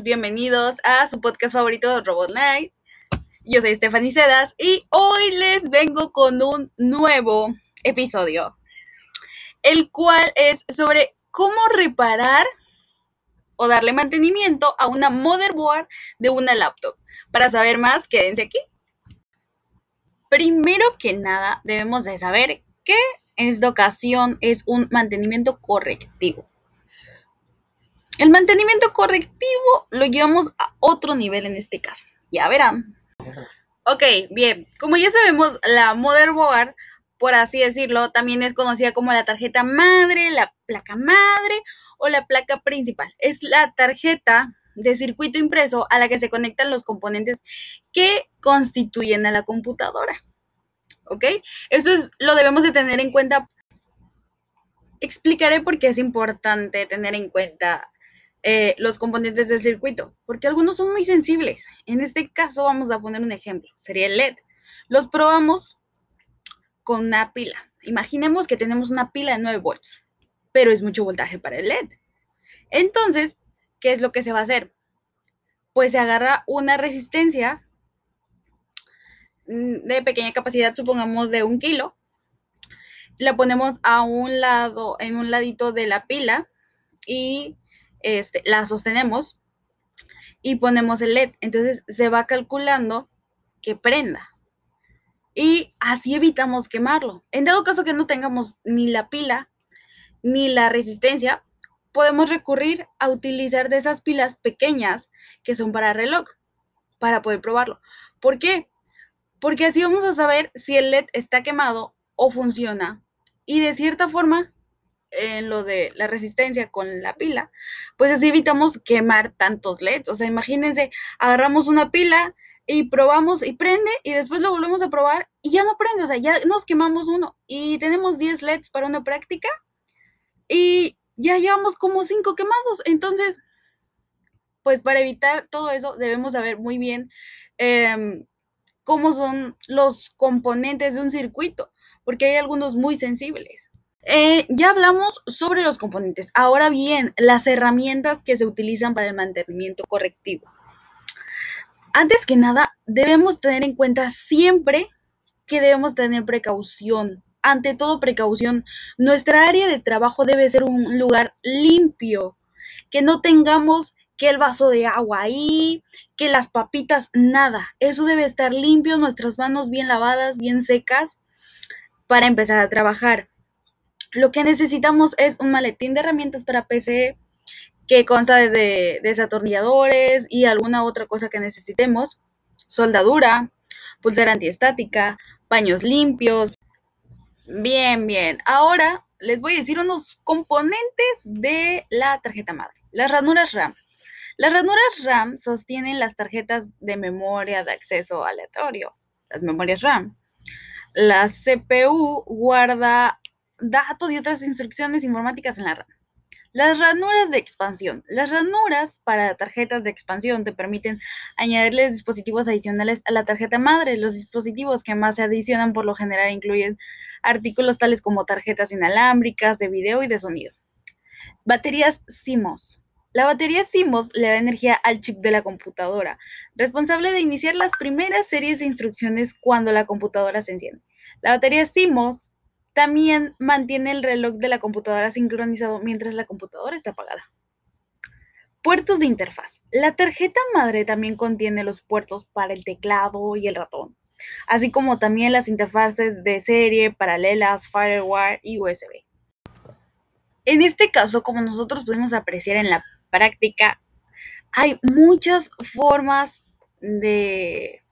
Bienvenidos a su podcast favorito, Robot Night. Yo soy Stephanie Sedas y hoy les vengo con un nuevo episodio, el cual es sobre cómo reparar o darle mantenimiento a una motherboard de una laptop. Para saber más, quédense aquí. Primero que nada, debemos de saber que en esta ocasión es un mantenimiento correctivo. El mantenimiento correctivo lo llevamos a otro nivel en este caso. Ya verán. Ok, bien. Como ya sabemos, la motherboard, por así decirlo, también es conocida como la tarjeta madre, la placa madre o la placa principal. Es la tarjeta de circuito impreso a la que se conectan los componentes que constituyen a la computadora. ¿Ok? Eso es, lo debemos de tener en cuenta. Explicaré por qué es importante tener en cuenta eh, los componentes del circuito, porque algunos son muy sensibles. En este caso vamos a poner un ejemplo, sería el LED. Los probamos con una pila. Imaginemos que tenemos una pila de 9 volts, pero es mucho voltaje para el LED. Entonces, ¿qué es lo que se va a hacer? Pues se agarra una resistencia mm, de pequeña capacidad, supongamos de un kilo, la ponemos a un lado, en un ladito de la pila y este, la sostenemos y ponemos el LED. Entonces se va calculando que prenda. Y así evitamos quemarlo. En dado caso que no tengamos ni la pila ni la resistencia, podemos recurrir a utilizar de esas pilas pequeñas que son para reloj, para poder probarlo. ¿Por qué? Porque así vamos a saber si el LED está quemado o funciona. Y de cierta forma en lo de la resistencia con la pila, pues así evitamos quemar tantos LEDs. O sea, imagínense, agarramos una pila y probamos y prende y después lo volvemos a probar y ya no prende, o sea, ya nos quemamos uno y tenemos 10 LEDs para una práctica y ya llevamos como 5 quemados. Entonces, pues para evitar todo eso debemos saber muy bien em, cómo son los componentes de un circuito, porque hay algunos muy sensibles. Eh, ya hablamos sobre los componentes. Ahora bien, las herramientas que se utilizan para el mantenimiento correctivo. Antes que nada, debemos tener en cuenta siempre que debemos tener precaución. Ante todo, precaución. Nuestra área de trabajo debe ser un lugar limpio, que no tengamos que el vaso de agua ahí, que las papitas, nada. Eso debe estar limpio, nuestras manos bien lavadas, bien secas, para empezar a trabajar. Lo que necesitamos es un maletín de herramientas para PC que consta de desatornilladores y alguna otra cosa que necesitemos, soldadura, pulsera antiestática, paños limpios. Bien, bien. Ahora les voy a decir unos componentes de la tarjeta madre. Las ranuras RAM. Las ranuras RAM sostienen las tarjetas de memoria de acceso aleatorio, las memorias RAM. La CPU guarda datos y otras instrucciones informáticas en la RAM. Las ranuras de expansión. Las ranuras para tarjetas de expansión te permiten añadirles dispositivos adicionales a la tarjeta madre. Los dispositivos que más se adicionan por lo general incluyen artículos tales como tarjetas inalámbricas de video y de sonido. Baterías CMOS. La batería CMOS le da energía al chip de la computadora, responsable de iniciar las primeras series de instrucciones cuando la computadora se enciende. La batería CMOS también mantiene el reloj de la computadora sincronizado mientras la computadora está apagada. Puertos de interfaz. La tarjeta madre también contiene los puertos para el teclado y el ratón, así como también las interfaces de serie, paralelas, firewire y USB. En este caso, como nosotros pudimos apreciar en la práctica, hay muchas formas de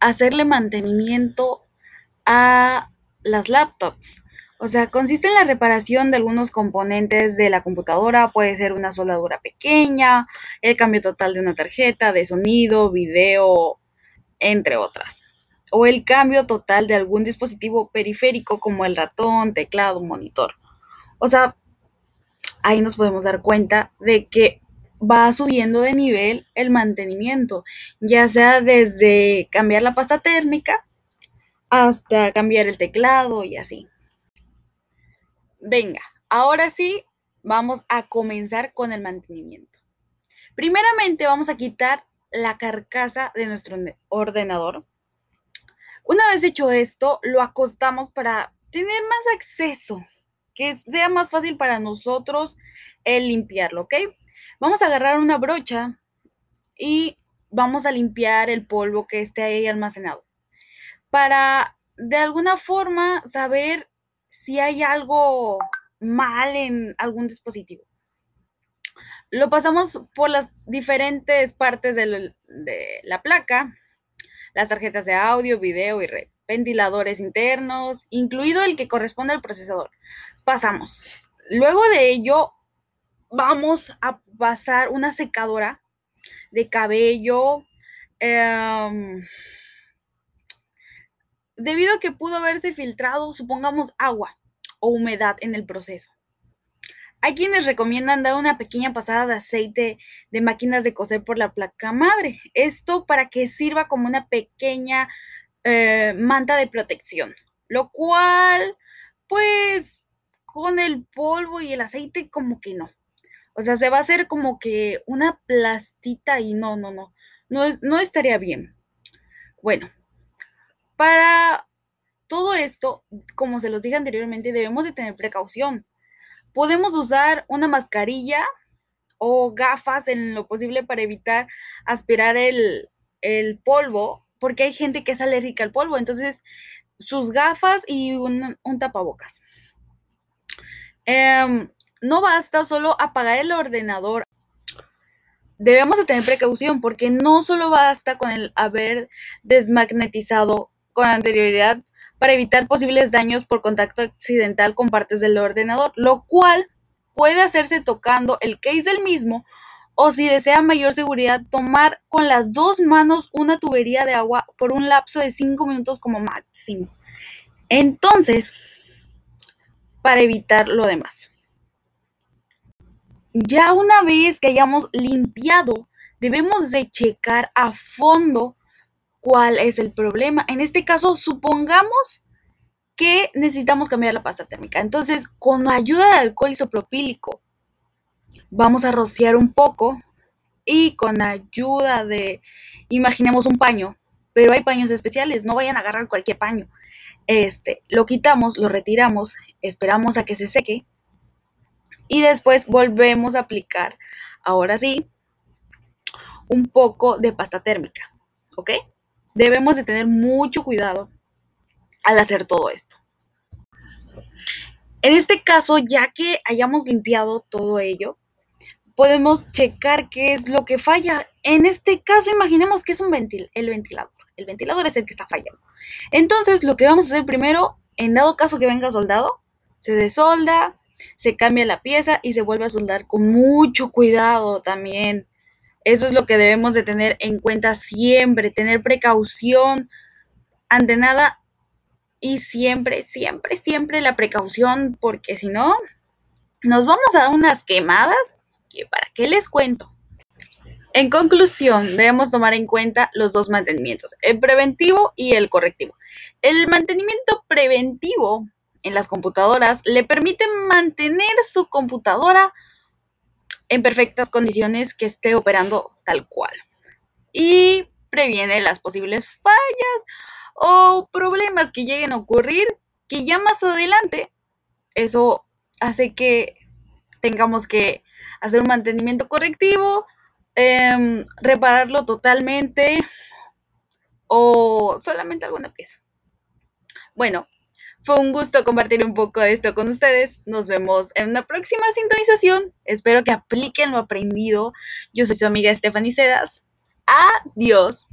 hacerle mantenimiento a las laptops. O sea, consiste en la reparación de algunos componentes de la computadora, puede ser una soldadura pequeña, el cambio total de una tarjeta, de sonido, video, entre otras. O el cambio total de algún dispositivo periférico como el ratón, teclado, monitor. O sea, ahí nos podemos dar cuenta de que va subiendo de nivel el mantenimiento, ya sea desde cambiar la pasta térmica hasta cambiar el teclado y así. Venga, ahora sí, vamos a comenzar con el mantenimiento. Primeramente vamos a quitar la carcasa de nuestro ordenador. Una vez hecho esto, lo acostamos para tener más acceso, que sea más fácil para nosotros el limpiarlo, ¿ok? Vamos a agarrar una brocha y vamos a limpiar el polvo que esté ahí almacenado para de alguna forma saber si hay algo mal en algún dispositivo. Lo pasamos por las diferentes partes de, la placa, las tarjetas de audio, video y red, ventiladores internos, incluido el que corresponde al procesador. Pasamos. Luego de ello, vamos a pasar una secadora de cabello. Em, debido a que pudo haberse filtrado, supongamos, agua o humedad en el proceso. Hay quienes recomiendan dar una pequeña pasada de aceite de máquinas de coser por la placa madre. Esto para que sirva como una pequeña eh, manta de protección. Lo cual, pues, con el polvo y el aceite como que no. O sea, se va a hacer como que una plastita y no, no, no. No, no estaría bien. Bueno, para todo esto, como se los dije anteriormente, debemos de tener precaución. Podemos usar una mascarilla o gafas en lo posible para evitar aspirar el, polvo, porque hay gente que es alérgica al polvo, entonces sus gafas y un, tapabocas. Em, no basta solo apagar el ordenador. Debemos de tener precaución porque no solo basta con el haber desmagnetizado con anterioridad para evitar posibles daños por contacto accidental con partes del ordenador, lo cual puede hacerse tocando el case del mismo o si desea mayor seguridad, tomar con las dos manos una tubería de agua por un lapso de 5 minutos como máximo. Entonces, para evitar lo demás. Ya una vez que hayamos limpiado, debemos de checar a fondo cuál es el problema. En este caso, supongamos que necesitamos cambiar la pasta térmica. Entonces, con ayuda de alcohol isopropílico, vamos a rociar un poco y con ayuda de, imaginemos un paño, pero hay paños especiales, no vayan a agarrar cualquier paño. Este, lo quitamos, lo retiramos, esperamos a que se seque y después volvemos a aplicar, ahora sí, un poco de pasta térmica, ¿ok? Debemos de tener mucho cuidado al hacer todo esto. En este caso, ya que hayamos limpiado todo ello, podemos checar qué es lo que falla. En este caso, imaginemos que es un ventil el ventilador. El ventilador es el que está fallando. Entonces, lo que vamos a hacer primero, en dado caso que venga soldado, se desolda, se cambia la pieza y se vuelve a soldar con mucho cuidado también. Eso es lo que debemos de tener en cuenta siempre, tener precaución ante nada y siempre, siempre, siempre la precaución, porque si no, nos vamos a dar unas quemadas que para qué les cuento. En conclusión, debemos tomar en cuenta los dos mantenimientos, el preventivo y el correctivo. El mantenimiento preventivo en las computadoras le permite mantener su computadora en perfectas condiciones que esté operando tal cual. Y previene las posibles fallas o problemas que lleguen a ocurrir que ya más adelante eso hace que tengamos que hacer un mantenimiento correctivo, em, repararlo totalmente o solamente alguna pieza. Bueno, fue un gusto compartir un poco de esto con ustedes. Nos vemos en una próxima sintonización. Espero que apliquen lo aprendido. Yo soy su amiga Stephanie Sedas. Adiós.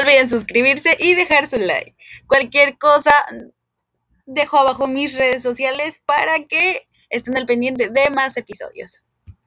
Olviden suscribirse y dejar su like. Cualquier cosa, dejo abajo mis redes sociales para que estén al pendiente de más episodios.